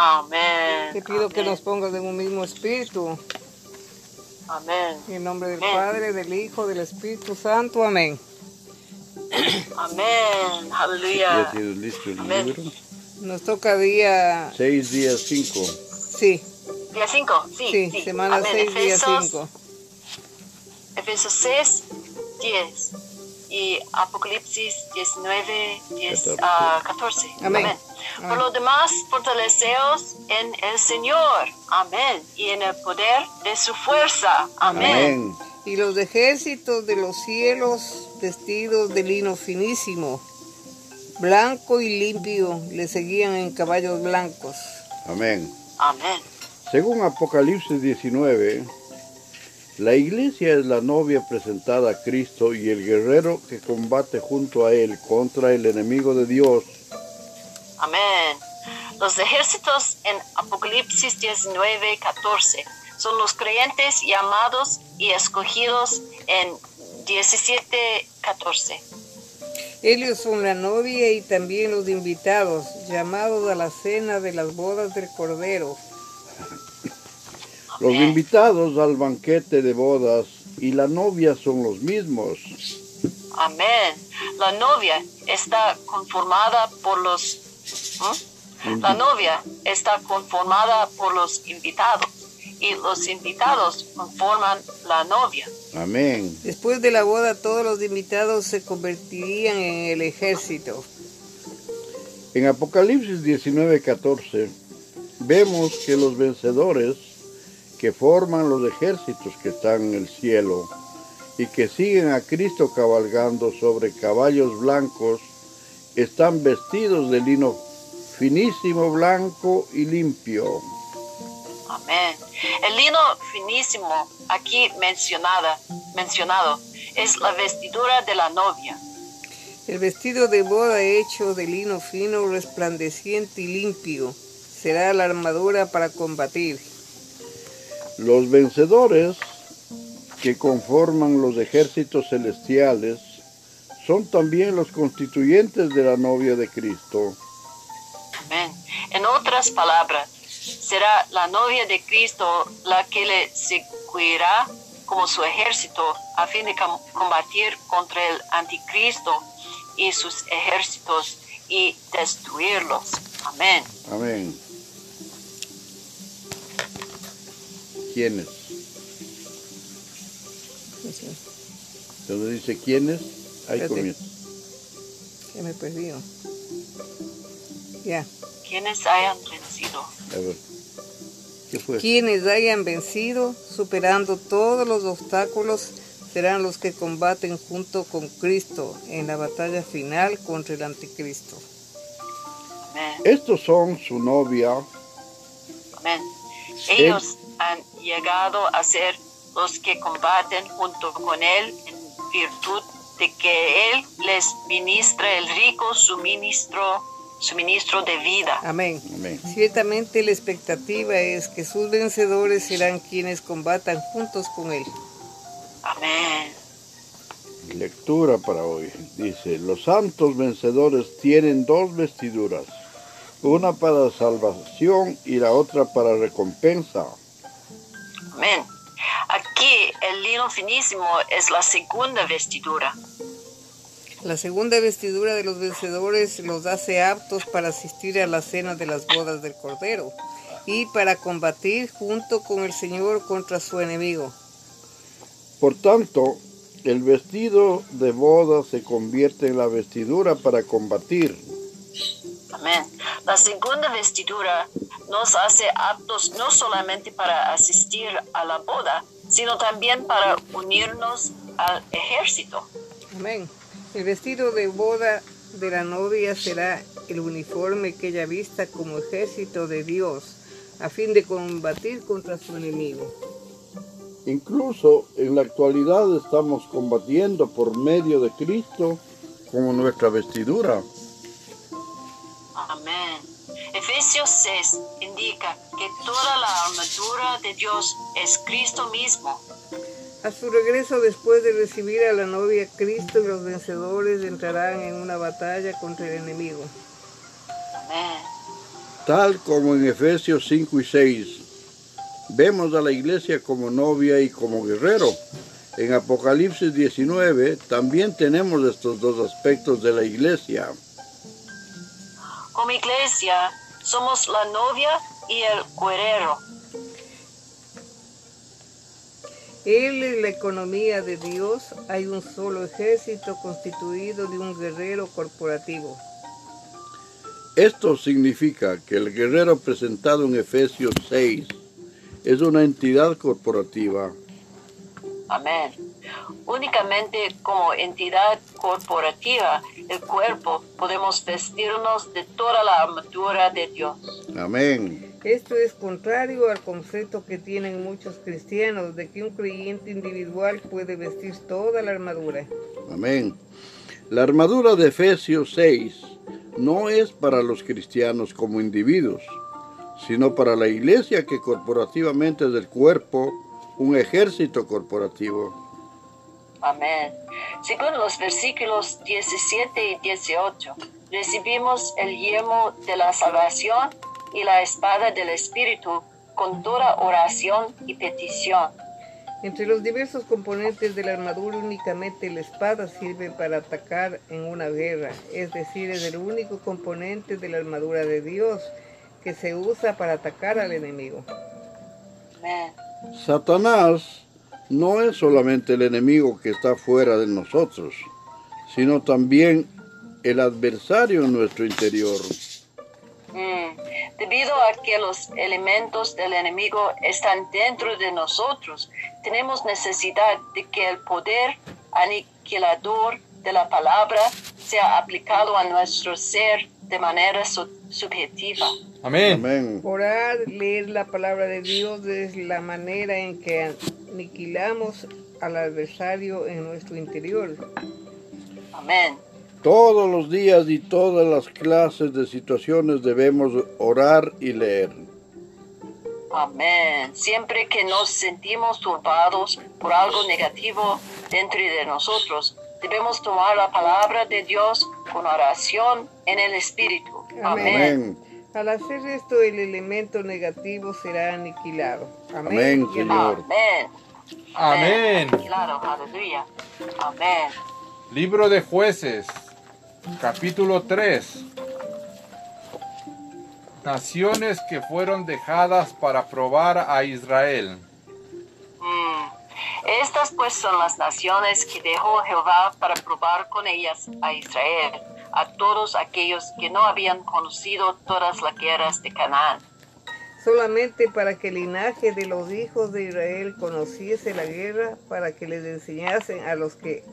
Amén. Te pido que nos pongas en un mismo espíritu. Amén. En el nombre del Amén. Padre, del Hijo, del Espíritu Santo. Amén. Amén. Ya Aleluya. tienes listo el Amén. libro. Nos toca día... Seis días cinco. Sí, Día 5. Sí, sí, sí. semana Amén. 6, día Efesios, 5. Efesios 6, 10. Y Apocalipsis 19, 10, Catorce. ah, 14. Amén. Por lo demás, fortaleceos en el Señor. Amén. Y en el poder de su fuerza. Amén. Amén. Y los ejércitos de los cielos, vestidos de lino finísimo, blanco y limpio, le seguían en caballos blancos. Amén. Amén. Según Apocalipsis 19, la iglesia es la novia presentada a Cristo y el guerrero que combate junto a él contra el enemigo de Dios. Amén. Los ejércitos en Apocalipsis 19, 14 son los creyentes llamados y escogidos en 17, 14. Ellos son la novia y también los invitados, llamados a la cena de las bodas del Cordero. Los invitados al banquete de bodas y la novia son los mismos. Amén. La novia está conformada por los... ¿Mm? La novia está conformada por los invitados y los invitados conforman la novia. Amén. Después de la boda todos los invitados se convertirían en el ejército. En Apocalipsis 19:14 vemos que los vencedores que forman los ejércitos que están en el cielo y que siguen a Cristo cabalgando sobre caballos blancos están vestidos de lino finísimo, blanco y limpio. Amén. El lino finísimo aquí mencionada, mencionado es la vestidura de la novia. El vestido de boda hecho de lino fino, resplandeciente y limpio será la armadura para combatir. Los vencedores que conforman los ejércitos celestiales son también los constituyentes de la novia de Cristo. Amén. En otras palabras, será la novia de Cristo la que le seguirá como su ejército a fin de com- combatir contra el anticristo y sus ejércitos y destruirlos. Amén. Amén. ¿Quiénes? Donde dice quiénes, ahí comienza. Ya me perdí. Ya. Quienes hayan vencido. A ver. ¿Qué fue? Quienes hayan vencido, superando todos los obstáculos, serán los que combaten junto con Cristo en la batalla final contra el anticristo. Amén. Estos son su novia, Amén. Ellos han llegado a ser los que combaten junto con Él en virtud de que Él les ministra el rico suministro, suministro de vida. Amén. Amén. Ciertamente la expectativa es que sus vencedores serán quienes combatan juntos con Él. Amén. lectura para hoy. Dice, los santos vencedores tienen dos vestiduras, una para salvación y la otra para recompensa. Amén. Aquí el lino finísimo es la segunda vestidura. La segunda vestidura de los vencedores los hace aptos para asistir a la cena de las bodas del Cordero y para combatir junto con el Señor contra su enemigo. Por tanto, el vestido de boda se convierte en la vestidura para combatir. Amén. La segunda vestidura nos hace aptos no solamente para asistir a la boda, sino también para unirnos al ejército. Amén. El vestido de boda de la novia será el uniforme que ella vista como ejército de Dios a fin de combatir contra su enemigo. Incluso en la actualidad estamos combatiendo por medio de Cristo como nuestra vestidura. Amén. Efesios 6 indica que toda la armadura de Dios es Cristo mismo. A su regreso después de recibir a la novia, Cristo y los vencedores entrarán en una batalla contra el enemigo. Amén. Tal como en Efesios 5 y 6 vemos a la iglesia como novia y como guerrero. En Apocalipsis 19 también tenemos estos dos aspectos de la iglesia. Como iglesia, somos la novia y el guerrero. Él es la economía de Dios. Hay un solo ejército constituido de un guerrero corporativo. Esto significa que el guerrero presentado en Efesios 6 es una entidad corporativa. Amén. Únicamente como entidad corporativa, el cuerpo, podemos vestirnos de toda la armadura de Dios. Amén. Esto es contrario al concepto que tienen muchos cristianos de que un creyente individual puede vestir toda la armadura. Amén. La armadura de Efesios 6 no es para los cristianos como individuos, sino para la iglesia que corporativamente es del cuerpo, un ejército corporativo. Amén. Según los versículos 17 y 18, recibimos el yelmo de la salvación y la espada del Espíritu con toda oración y petición. Entre los diversos componentes de la armadura únicamente la espada sirve para atacar en una guerra, es decir, es el único componente de la armadura de Dios que se usa para atacar al enemigo. Satanás no es solamente el enemigo que está fuera de nosotros, sino también el adversario en nuestro interior. Mm. Debido a que los elementos del enemigo están dentro de nosotros, tenemos necesidad de que el poder aniquilador de la palabra sea aplicado a nuestro ser de manera su- subjetiva. Amén. Amén. Orar, leer la palabra de Dios es la manera en que aniquilamos al adversario en nuestro interior. Amén. Todos los días y todas las clases de situaciones debemos orar y leer. Amén. Siempre que nos sentimos turbados por algo negativo dentro de nosotros, debemos tomar la palabra de Dios con oración en el Espíritu. Amén. Amén. Al hacer esto, el elemento negativo será aniquilado. Amén. Amén, Señor. Amén. Amén. Claro, aleluya. Amén. Libro de jueces, capítulo 3. Naciones que fueron dejadas para probar a Israel. Mm. Estas pues son las naciones que dejó Jehová para probar con ellas a Israel, a todos aquellos que no habían conocido todas las guerras de Canaán. Solamente para que el linaje de los hijos de Israel conociese la guerra, para que les enseñasen a los que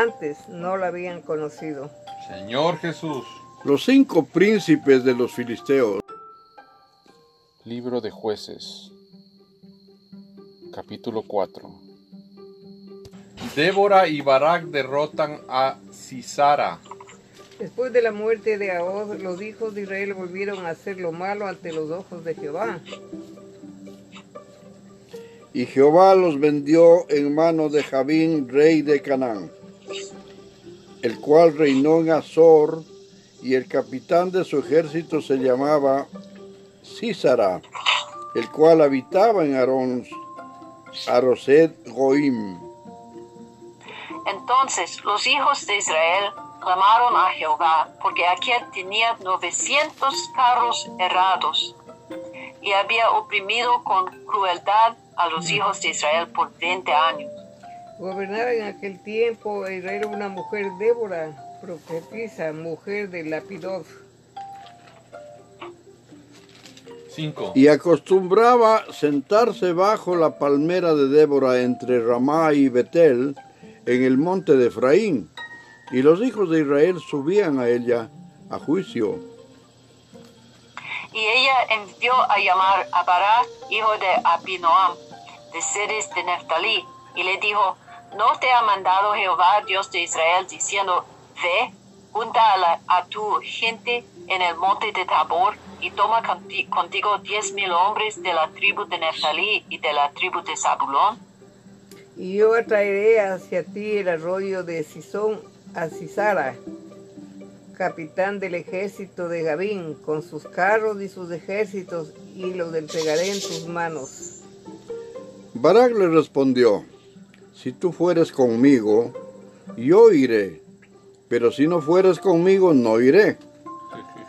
antes no la habían conocido. Señor Jesús. Los cinco príncipes de los filisteos Libro de jueces, capítulo 4. Débora y Barak derrotan a Sisara. Después de la muerte de Ahod, los hijos de Israel volvieron a hacer lo malo ante los ojos de Jehová. y Jehová los vendió en mano de Jabín, rey de Canaán, el cual reinó en Azor, y el capitán de su ejército se llamaba Císara, el cual habitaba en Arón, Aroset Goim. Entonces los hijos de Israel clamaron a Jehová, porque aquel tenía 900 carros errados y había oprimido con crueldad a los hijos de Israel por 20 años. Gobernaba en aquel tiempo a Israel una mujer Débora, profetisa, mujer de Lapidot. 5. Y acostumbraba sentarse bajo la palmera de Débora entre Ramá y Betel, en el monte de Efraín, y los hijos de Israel subían a ella a juicio. Y ella envió a llamar a Barak, hijo de Abinoam, de Sedes de Neftalí, y le dijo, ¿no te ha mandado Jehová, Dios de Israel, diciendo, ve, junta a, la- a tu gente en el monte de Tabor, y toma conti- contigo diez mil hombres de la tribu de Neftalí y de la tribu de Zabulón? Y yo atraeré hacia ti el arroyo de Sison a Sisara, capitán del ejército de Gabín, con sus carros y sus ejércitos, y los entregaré en tus manos. Barak le respondió, si tú fueres conmigo, yo iré, pero si no fueres conmigo, no iré.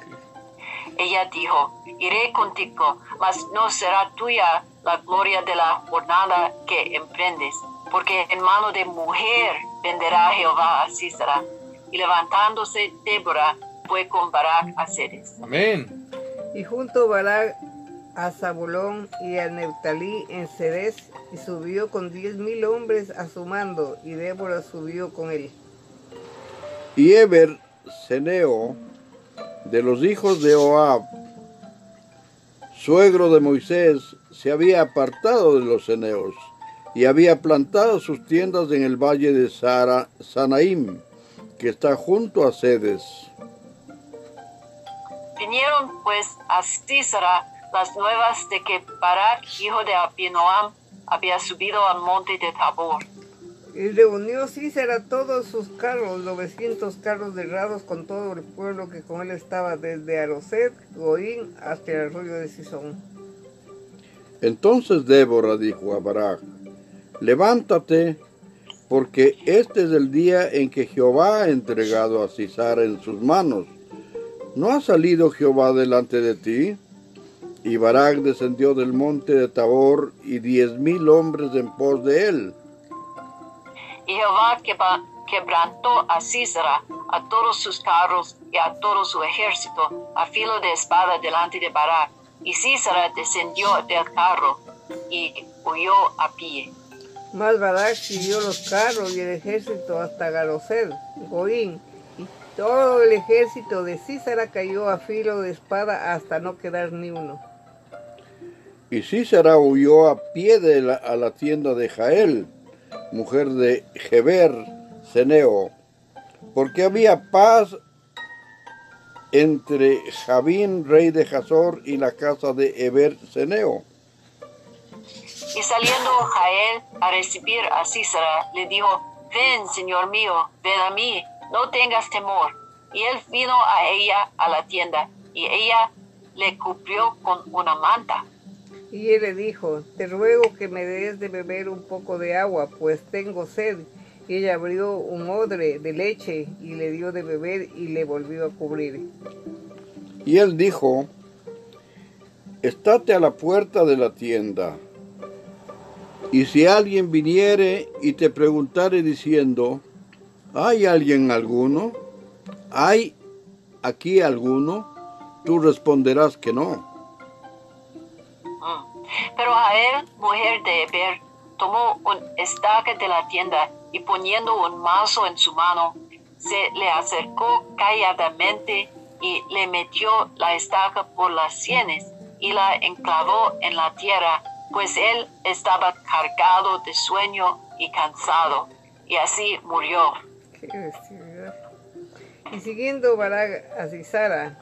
Ella dijo, iré contigo, mas no será tuya la gloria de la jornada que emprendes, porque en mano de mujer venderá Jehová a Císara. Y levantándose Débora fue con Barak a Ceres. Amén. Y junto Barak a Zabulón y a Neftalí en Ceres, y subió con diez mil hombres a su mando, y Débora subió con él. Y Eber, Ceneo, de los hijos de Oab, suegro de Moisés, se había apartado de los ceneos y había plantado sus tiendas en el valle de Sara, Sanaim, que está junto a Cedes. Vinieron pues a Císara las nuevas de que Barak, hijo de Abinoam, había subido al monte de Tabor. Y reunió Císara todos sus carros, 900 carros derrados con todo el pueblo que con él estaba, desde Aroset, Goín, hasta el arroyo de Sison. Entonces Débora dijo a Barak, levántate, porque este es el día en que Jehová ha entregado a Cisara en sus manos. ¿No ha salido Jehová delante de ti? Y Barak descendió del monte de Tabor y diez mil hombres en pos de él. Y Jehová quebrantó a Císara, a todos sus carros y a todo su ejército, a filo de espada delante de Barak. Y Císara descendió del carro y huyó a pie. Mas Barak siguió los carros y el ejército hasta Garosed, Goín, y todo el ejército de Císara cayó a filo de espada hasta no quedar ni uno. Y Císara huyó a pie de la- a la tienda de Jael, mujer de Geber, Ceneo, porque había paz entre Javín, rey de Hazor, y la casa de Eber, Ceneo. Y saliendo Jael a recibir a Císara, le dijo, ven, señor mío, ven a mí, no tengas temor. Y él vino a ella a la tienda, y ella le cubrió con una manta. Y él le dijo, te ruego que me des de beber un poco de agua, pues tengo sed. Y ella abrió un odre de leche y le dio de beber y le volvió a cubrir. Y él dijo, estate a la puerta de la tienda, y si alguien viniere y te preguntare diciendo, ¿hay alguien alguno? ¿Hay aquí alguno? Tú responderás que no. Pero Jael, mujer de Eber, tomó un estaca de la tienda y poniendo un mazo en su mano, se le acercó calladamente y le metió la estaca por las sienes y la enclavó en la tierra, pues él estaba cargado de sueño y cansado, y así murió. Qué. Y siguiendo Barak a Sisara,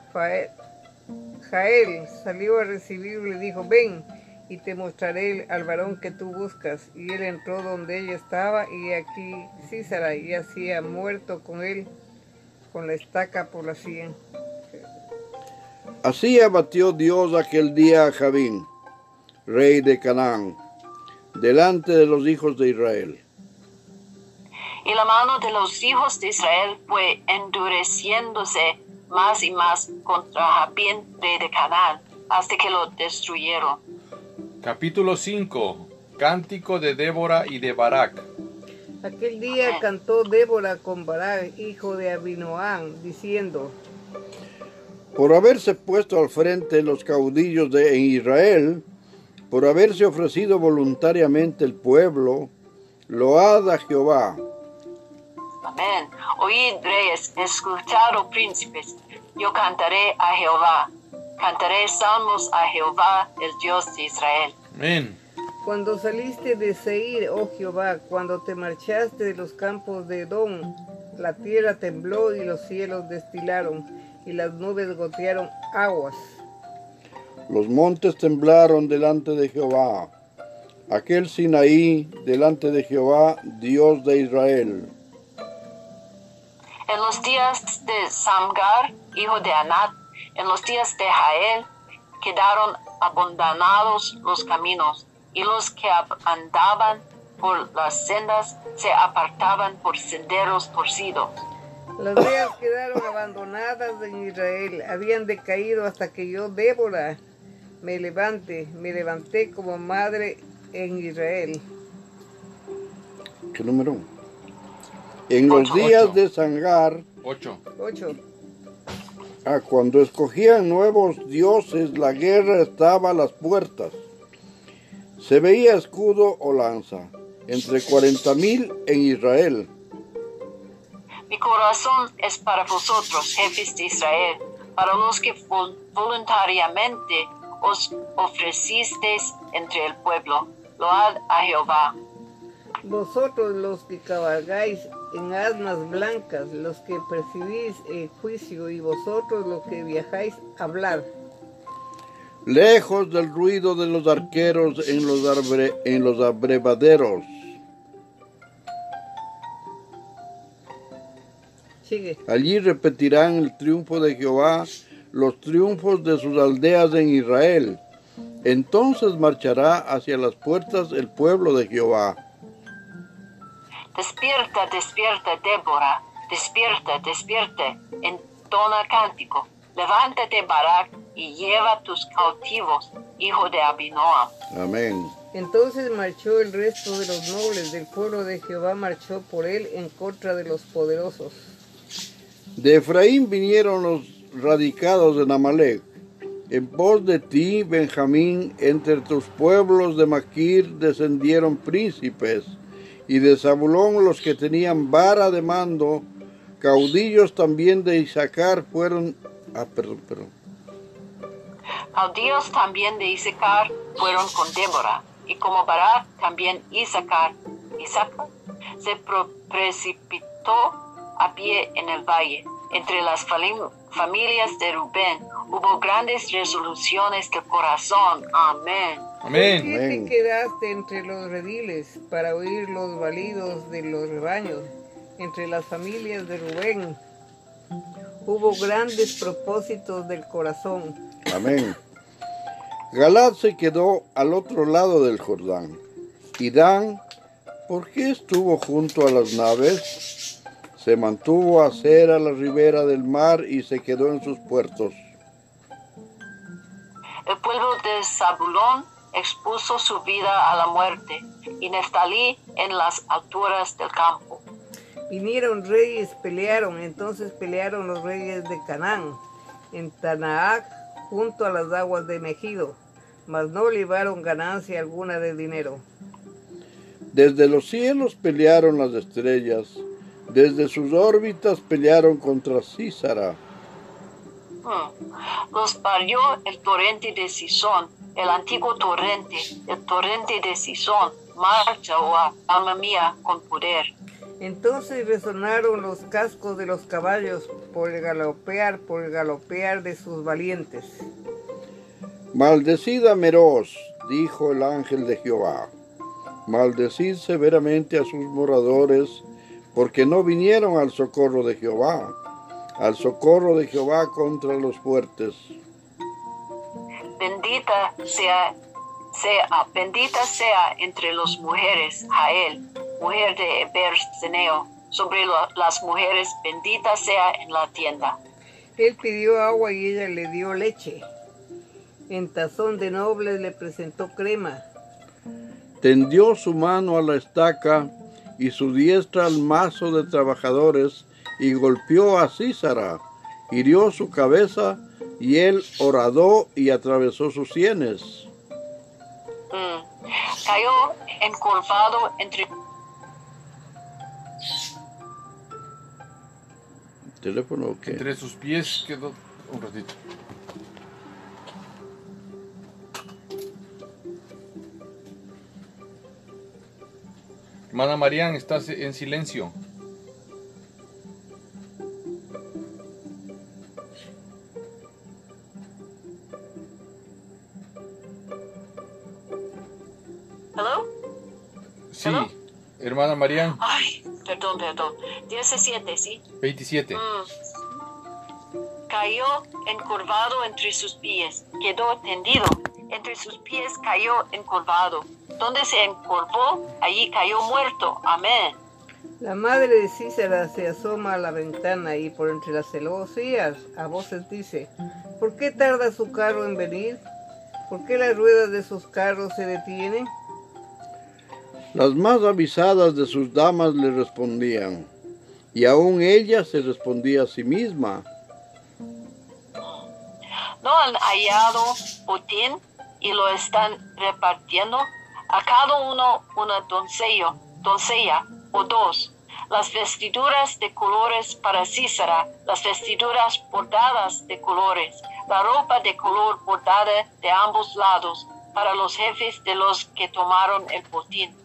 Jael salió a recibirlo y dijo, ven y te mostraré al varón que tú buscas. Y él entró donde ella estaba y aquí Císara y hacía muerto con él con la estaca por la sien. Así abatió Dios aquel día a Javín, rey de Canaán, delante de los hijos de Israel. Y la mano de los hijos de Israel fue endureciéndose más y más contra Jabín, rey de Canaán, hasta que lo destruyeron. Capítulo 5. Cántico de Débora y de Barak. Aquel día cantó Débora con Barak, hijo de Abinoam, diciendo, por haberse puesto al frente los caudillos de en Israel, por haberse ofrecido voluntariamente el pueblo, load a Jehová. Amén. Oíd reyes, escuchad oh príncipes, yo cantaré a Jehová. Cantaré salmos a Jehová, el Dios de Israel. Amén. Cuando saliste de Seir, oh Jehová, cuando te marchaste de los campos de Edom, la tierra tembló y los cielos destilaron, y las nubes gotearon aguas. Los montes temblaron delante de Jehová. Aquel Sinaí delante de Jehová, Dios de Israel. En los los días de Samgar, hijo de Anat, en los días de Jael, quedaron abandonados los caminos, y los que ab- andaban por las sendas se apartaban por senderos torcidos. Las veas quedaron abandonadas en Israel, habían decaído hasta que yo, Débora, me levante, me levanté como madre en Israel. ¿Qué número? En los Ocho. días Ocho. de Sangar, 8. 8. Ah, cuando escogían nuevos dioses, la guerra estaba a las puertas. Se veía escudo o lanza, entre cuarenta mil en Israel. Mi corazón es para vosotros, jefes de Israel, para los que vol- voluntariamente os ofrecisteis entre el pueblo. Load a Jehová. Vosotros los que cabalgáis en asnas blancas, los que percibís el juicio, y vosotros los que viajáis, hablad. lejos del ruido de los arqueros en los, arbre- en los abrevaderos. Sigue. Allí repetirán el triunfo de Jehová, los triunfos de sus aldeas en Israel. Entonces marchará hacia las puertas el pueblo de Jehová. Despierta, despierta, Débora. Despierta, despierta. Entona cántico. Levántate, Barak, y lleva tus cautivos, hijo de Abinoam. Amén. Entonces marchó el resto de los nobles del pueblo de Jehová, marchó por él en contra de los poderosos. De Efraín vinieron los radicados en Amalek. En pos de ti, Benjamín, entre tus pueblos de Maquir descendieron príncipes, y de Zabulón los que tenían vara de mando, caudillos también de Isaacar fueron... Ah, perdón. Caudillos también de Isaacar fueron con Débora, y como Barak también Isaacar, Isaacar se precipitó a pie en el valle. Entre las familias de Rubén hubo grandes resoluciones del corazón. Amén. ¿Por Amén. qué te quedaste entre los rediles para oír los balidos de los rebaños? Entre las familias de Rubén hubo grandes propósitos del corazón. Amén. Galad se quedó al otro lado del Jordán. Y Dan, ¿por qué estuvo junto a las naves? Se mantuvo a hacer a la ribera del mar y se quedó en sus puertos. El pueblo de Zabulón expuso su vida a la muerte, y Neftalí en las alturas del campo. Vinieron reyes, pelearon, entonces pelearon los reyes de Canaán, en Tanaac, junto a las aguas de Megido, mas no llevaron ganancia alguna de dinero. Desde los cielos pelearon las estrellas, desde sus órbitas pelearon contra Císara. Hmm. Los parió el torrente de Sison, el antiguo torrente, el torrente de Sison. Marcha, oh alma mía, con poder. Entonces resonaron los cascos de los caballos por el galopear, por el galopear de sus valientes. Maldecida Meroz, dijo el ángel de Jehová. Maldecid severamente a sus moradores, porque no vinieron al socorro de Jehová, al socorro de Jehová contra los fuertes. Bendita sea, sea, bendita sea entre las mujeres Jael, mujer de Eber Ceneo, sobre lo- las mujeres, bendita sea en la tienda. Él pidió agua y ella le dio leche. En tazón de nobles le presentó crema. Tendió su mano a la estaca y su diestra al mazo de trabajadores y golpeó a Císara, hirió su cabeza y él horadó y atravesó sus sienes. Mm. Cayó encorvado entre ¿Teléfono o qué? Entre sus pies quedó un ratito. Hermana Marian, estás en silencio. Marian. Ay, perdón, perdón. 17, ¿sí? 27. Mm. Cayó encorvado entre sus pies, quedó tendido. Entre sus pies cayó encorvado. Donde se encorvó, allí cayó muerto. Amén. La madre de Císara se asoma a la ventana y por entre las celosías a voces dice, ¿por qué tarda su carro en venir? ¿Por qué las ruedas de sus carros se detienen? Las más avisadas de sus damas le respondían, y aún ella se respondía a sí misma. ¿No han hallado botín y lo están repartiendo? A cada uno una doncella, o dos. Las vestiduras de colores para Císara, las vestiduras bordadas de colores, la ropa de color bordada de ambos lados para los jefes de los que tomaron el botín.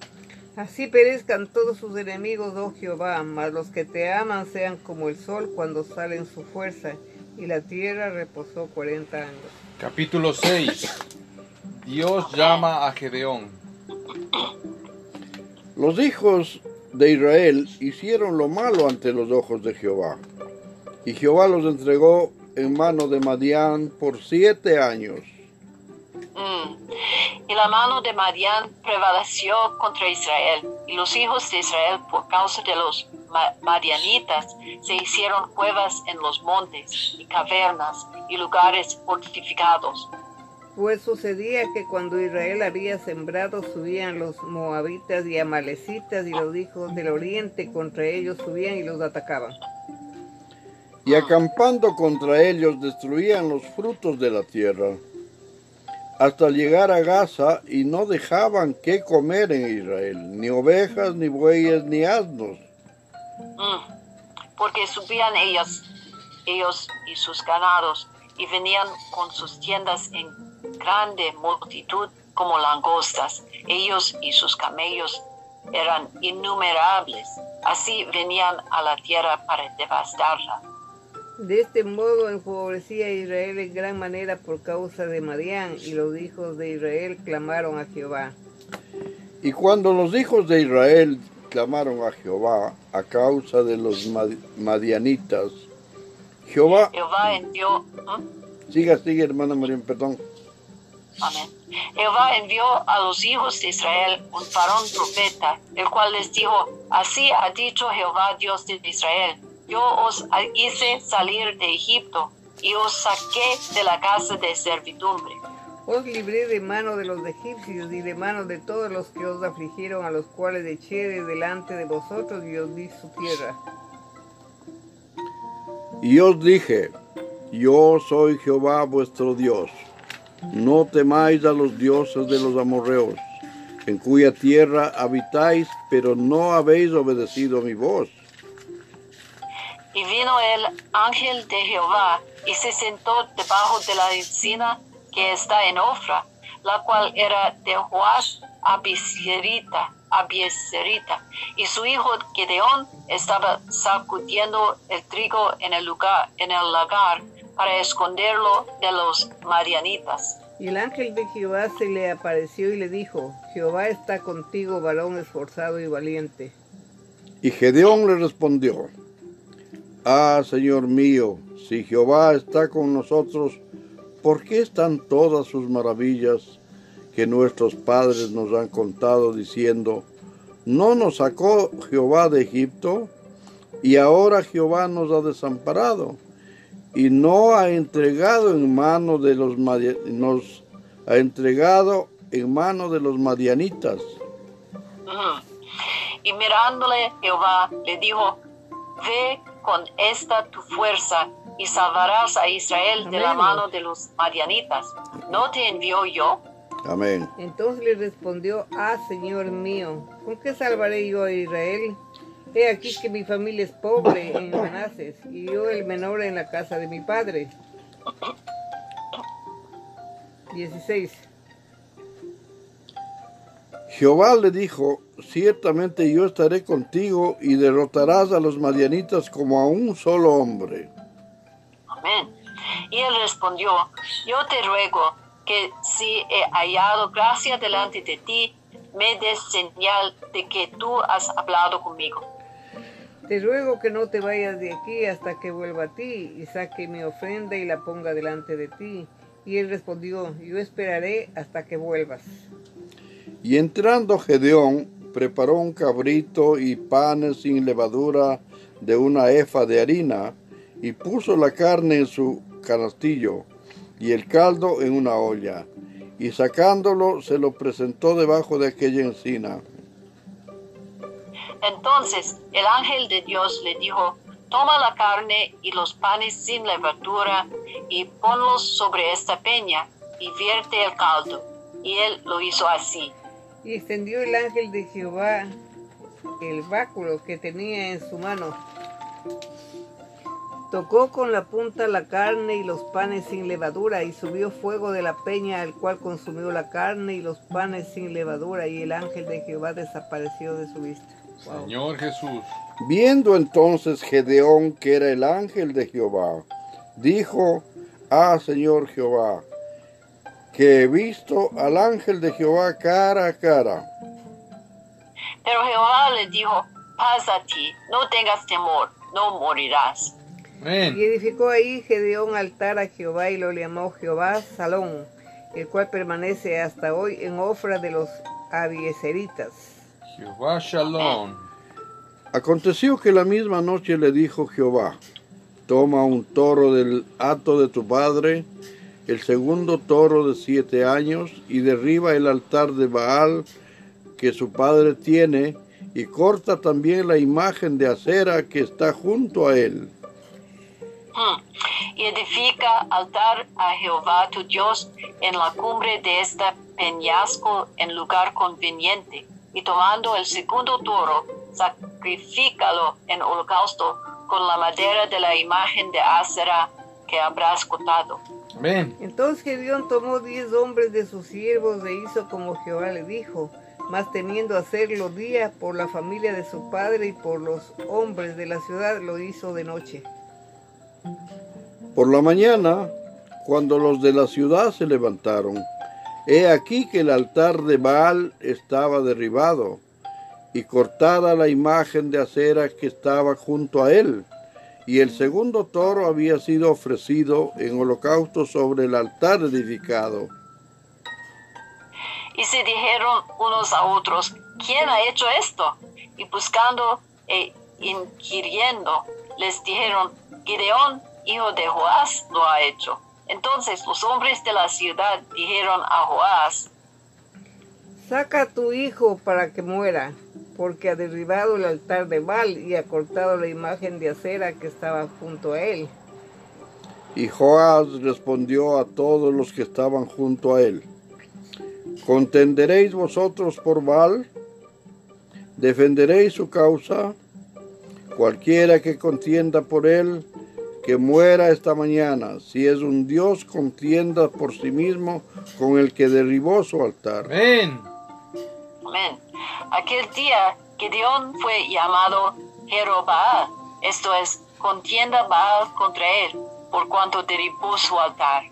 Así perezcan todos sus enemigos, oh Jehová, mas los que te aman sean como el sol cuando sale en su fuerza. Y la tierra reposó cuarenta años. Capítulo 6. Dios llama a Gedeón. Los hijos de Israel hicieron lo malo ante los ojos de Jehová, y Jehová los entregó en mano de Madián por siete años. Mm. Y la mano de Madián prevaleció contra Israel, y los hijos de Israel, por causa de los ma- madianitas, se hicieron cuevas en los montes, y cavernas, y lugares fortificados. Pues sucedía que cuando Israel había sembrado, subían los moabitas y amalecitas y los hijos del oriente contra ellos subían y los atacaban. Y acampando contra ellos destruían los frutos de la tierra, hasta llegar a Gaza y no dejaban qué comer en Israel, ni ovejas, ni bueyes, ni asnos. Mm. Porque subían ellos, ellos y sus ganados, y venían con sus tiendas en grande multitud como langostas. Ellos y sus camellos eran innumerables. Así venían a la tierra para devastarla. De este modo empobrecía a Israel en gran manera por causa de Madián, y los hijos de Israel clamaron a Jehová. Y cuando los hijos de Israel clamaron a Jehová a causa de los mad- madianitas, Jehová, Jehová envió, siga, sigue hermana María, perdón. Amén. Jehová envió a los hijos de Israel un varón profeta, el cual les dijo, así ha dicho Jehová Dios de Israel, yo os hice salir de Egipto y os saqué de la casa de servidumbre. Os libré de mano de los egipcios y de mano de todos los que os afligieron, a los cuales eché de delante de vosotros y os di su tierra. Y os dije, yo soy Jehová vuestro Dios. No temáis a los dioses de los amorreos, en cuya tierra habitáis, pero no habéis obedecido mi voz. Y vino el ángel de Jehová y se sentó debajo de la encina que está en Ofra, la cual era de Joás Abieserita, Abieserita. Y su hijo Gedeón estaba sacudiendo el trigo en el lugar, en el lagar, para esconderlo de los marianitas. Y el ángel de Jehová se le apareció y le dijo, Jehová está contigo, varón esforzado y valiente. Y Gedeón le respondió, Ah, Señor mío, si Jehová está con nosotros, ¿por qué están todas sus maravillas que nuestros padres nos han contado diciendo, ¿no nos sacó Jehová de Egipto? Y ahora Jehová nos ha desamparado y no ha entregado en mano de los nos ha entregado en mano de los madianitas. Y mirándole Jehová le dijo, ve con esta tu fuerza y salvarás a Israel de la mano de los madianitas. ¿No te envió yo? Amén. Entonces le respondió, Ah, Señor mío, ¿con qué salvaré yo a Israel? He aquí que mi familia es pobre en Manases, y yo el menor en la casa de mi padre. 16. Jehová le dijo, ciertamente yo estaré contigo y derrotarás a los madianitas como a un solo hombre. Amén. Y él respondió, yo te ruego que si he hallado gracia delante de ti, me des señal de que tú has hablado conmigo. Te ruego que no te vayas de aquí hasta que vuelva a ti y saque mi ofrenda y la ponga delante de ti. Y él respondió, yo esperaré hasta que vuelvas. Y entrando Gedeón, preparó un cabrito y panes sin levadura de una efa de harina, y puso la carne en su canastillo y el caldo en una olla, y sacándolo se lo presentó debajo de aquella encina. Entonces el ángel de Dios le dijo, toma la carne y los panes sin levadura y ponlos sobre esta peña y vierte el caldo. Y él lo hizo así. Y extendió el ángel de Jehová el báculo que tenía en su mano. Tocó con la punta la carne y los panes sin levadura, y subió fuego de la peña, al cual consumió la carne y los panes sin levadura, y el ángel de Jehová desapareció de su vista. Wow. Señor Jesús. Viendo entonces Gedeón que era el ángel de Jehová, dijo, Ah, Señor Jehová, que he visto al ángel de Jehová cara a cara. Pero Jehová le dijo, paz a ti, no tengas temor, no morirás. Y edificó ahí Gedeón altar a Jehová y lo llamó Jehová Salón, el cual permanece hasta hoy en ofra de los abieseritas. Jehová Shalom. Aconteció que la misma noche le dijo Jehová, toma un toro del hato de tu padre, el segundo toro de siete años, y derriba el altar de Baal que su padre tiene, y corta también la imagen de acera que está junto a él. Y edifica altar a Jehová tu Dios en la cumbre de este peñasco en lugar conveniente. Y tomando el segundo toro, sacrifícalo en holocausto con la madera de la imagen de acera que habrás cortado. Amén. Entonces Gedeón tomó diez hombres de sus siervos e hizo como Jehová le dijo, mas teniendo hacerlo día por la familia de su padre y por los hombres de la ciudad, lo hizo de noche. Por la mañana, cuando los de la ciudad se levantaron, he aquí que el altar de Baal estaba derribado y cortada la imagen de acera que estaba junto a él, y el segundo toro había sido ofrecido en holocausto sobre el altar edificado. Y se dijeron unos a otros, ¿quién ha hecho esto? Y buscando e inquiriendo, les dijeron, Gideón, hijo de Joás, lo ha hecho. Entonces los hombres de la ciudad dijeron a Joás, Saca a tu hijo para que muera, porque ha derribado el altar de Baal y ha cortado la imagen de acera que estaba junto a él. Y Joás respondió a todos los que estaban junto a él, ¿contenderéis vosotros por Baal? ¿Defenderéis su causa? Cualquiera que contienda por él, que muera esta mañana. Si es un Dios, contienda por sí mismo con el que derribó su altar. Amén. Amén. Aquel día Gedeón fue llamado Jerobaal, esto es, contienda Baal contra él, por cuanto derribó su altar.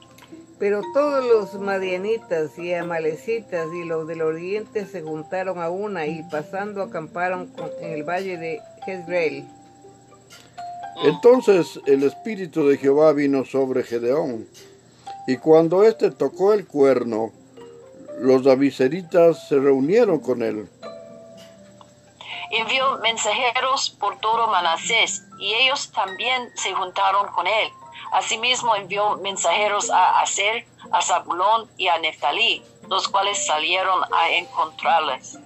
Pero todos los madianitas y amalecitas y los del oriente se juntaron a una y pasando acamparon en el valle de Jezreel. Entonces el espíritu de Jehová vino sobre Gedeón, y cuando éste tocó el cuerno, los aviseritas se reunieron con él. Envió mensajeros por todo Manasés, y ellos también se juntaron con él. Asimismo envió mensajeros a Aser, a Zabulón y a Neftalí, los cuales salieron a encontrarles.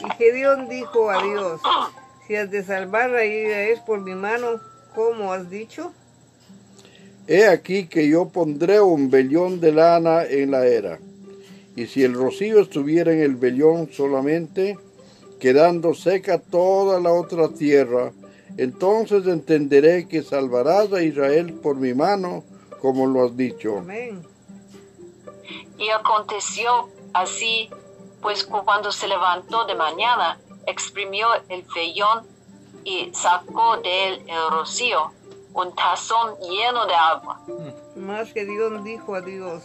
Y Gedeón dijo a Dios, si has de salvar a Israel por mi mano, como has dicho, He aquí que yo pondré un vellón de lana en la era, y si el rocío estuviera en el vellón solamente, quedando seca toda la otra tierra, entonces entenderé que salvarás a Israel por mi mano, como lo has dicho. amén. Y aconteció así, pues cuando se levantó de mañana, exprimió el vellón y sacó de él el rocío, un tazón lleno de agua. Mas Gedeón dijo a Dios,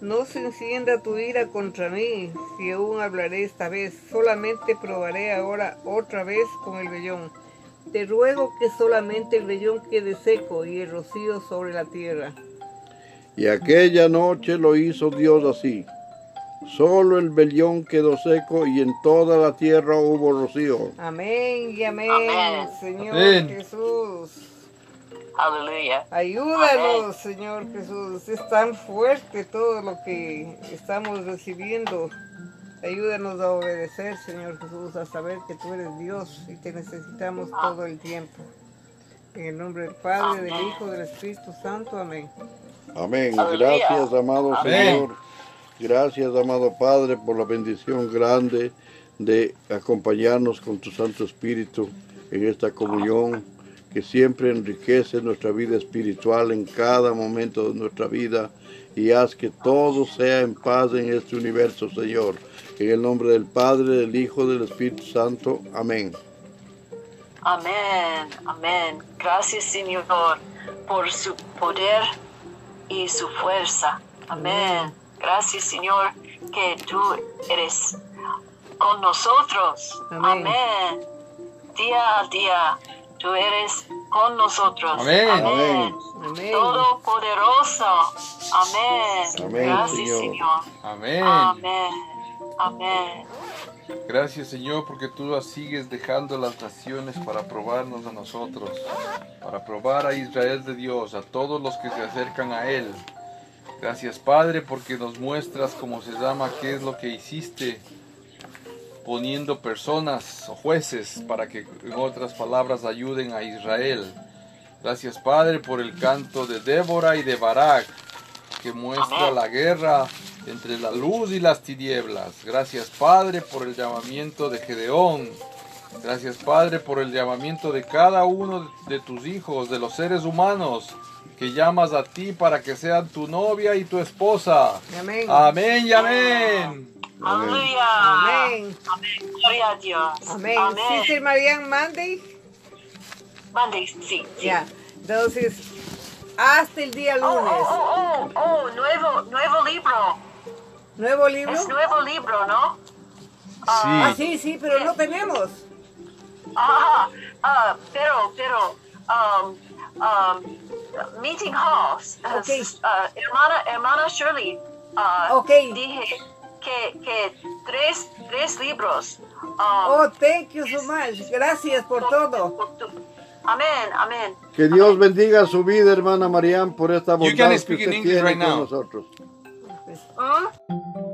no se encienda tu ira contra mí, si aún hablaré esta vez, solamente probaré ahora otra vez con el vellón. Te ruego que solamente el vellón quede seco y el rocío sobre la tierra. Y aquella noche lo hizo Dios así. Solo el vellón quedó seco y en toda la tierra hubo rocío. Amén y amén, Amén. Señor Amén. Jesús. Aleluya. Ayúdanos, Señor Jesús. Es tan fuerte todo lo que estamos recibiendo. Ayúdanos a obedecer, Señor Jesús, a saber que tú eres Dios y te necesitamos todo el tiempo. En el nombre del Padre, del. Hijo, del Espíritu Santo. Amén. Amén. Aleluya. Gracias, amado Amén. Señor. Gracias, amado Padre, por la bendición grande de acompañarnos con tu Santo Espíritu en esta comunión que siempre enriquece nuestra vida espiritual en cada momento de nuestra vida y haz que todo sea en paz en este universo, Señor. En el nombre del Padre, del Hijo, del Espíritu Santo. Amén. Amén, amén. Gracias, Señor, por su poder y su fuerza. Amén. Gracias, Señor, que tú eres con nosotros. Amén. Amén. Día a día, tú eres con nosotros. Amén. Amén. Amén. Todopoderoso. Amén. Amén, Gracias, Señor. Señor. Amén. Amén. Amén. Gracias Señor porque tú las sigues dejando las naciones para probarnos a nosotros, para probar a Israel de Dios, a todos los que se acercan a Él. Gracias Padre porque nos muestras cómo se llama, qué es lo que hiciste, poniendo personas o jueces para que en otras palabras ayuden a Israel. Gracias Padre por el canto de Débora y de Barak que muestra la guerra entre la luz y las tinieblas. Gracias Padre por el llamamiento de Gedeón. Gracias Padre por el llamamiento de cada uno de tus hijos, de los seres humanos que llamas a ti para que sean tu novia y tu esposa. Amén. Amén y amén. Aleluya. Amén. Amén. Gloria a Dios. Amén. Amén. Sister Marian Monday. Mande, sí, sí. Ya. Entonces, hasta el día Oh, lunes. oh, oh, oh, oh, nuevo, nuevo libro. ¿Nuevo libro? Es nuevo libro, ¿no? Ah, Sí. sí, sí, pero no tenemos. Ah, ah, pero, pero, um, um, Meeting Halls. uh, Ok. uh, hermana, hermana Shirley. uh, Ok. Dije que, que tres, tres libros. um, Oh, thank you so much. Gracias por todo. Amén, amén. Que Dios bendiga su vida, hermana Mariam, por esta You bondad que usted tiene right con now. nosotros. ¿Mm?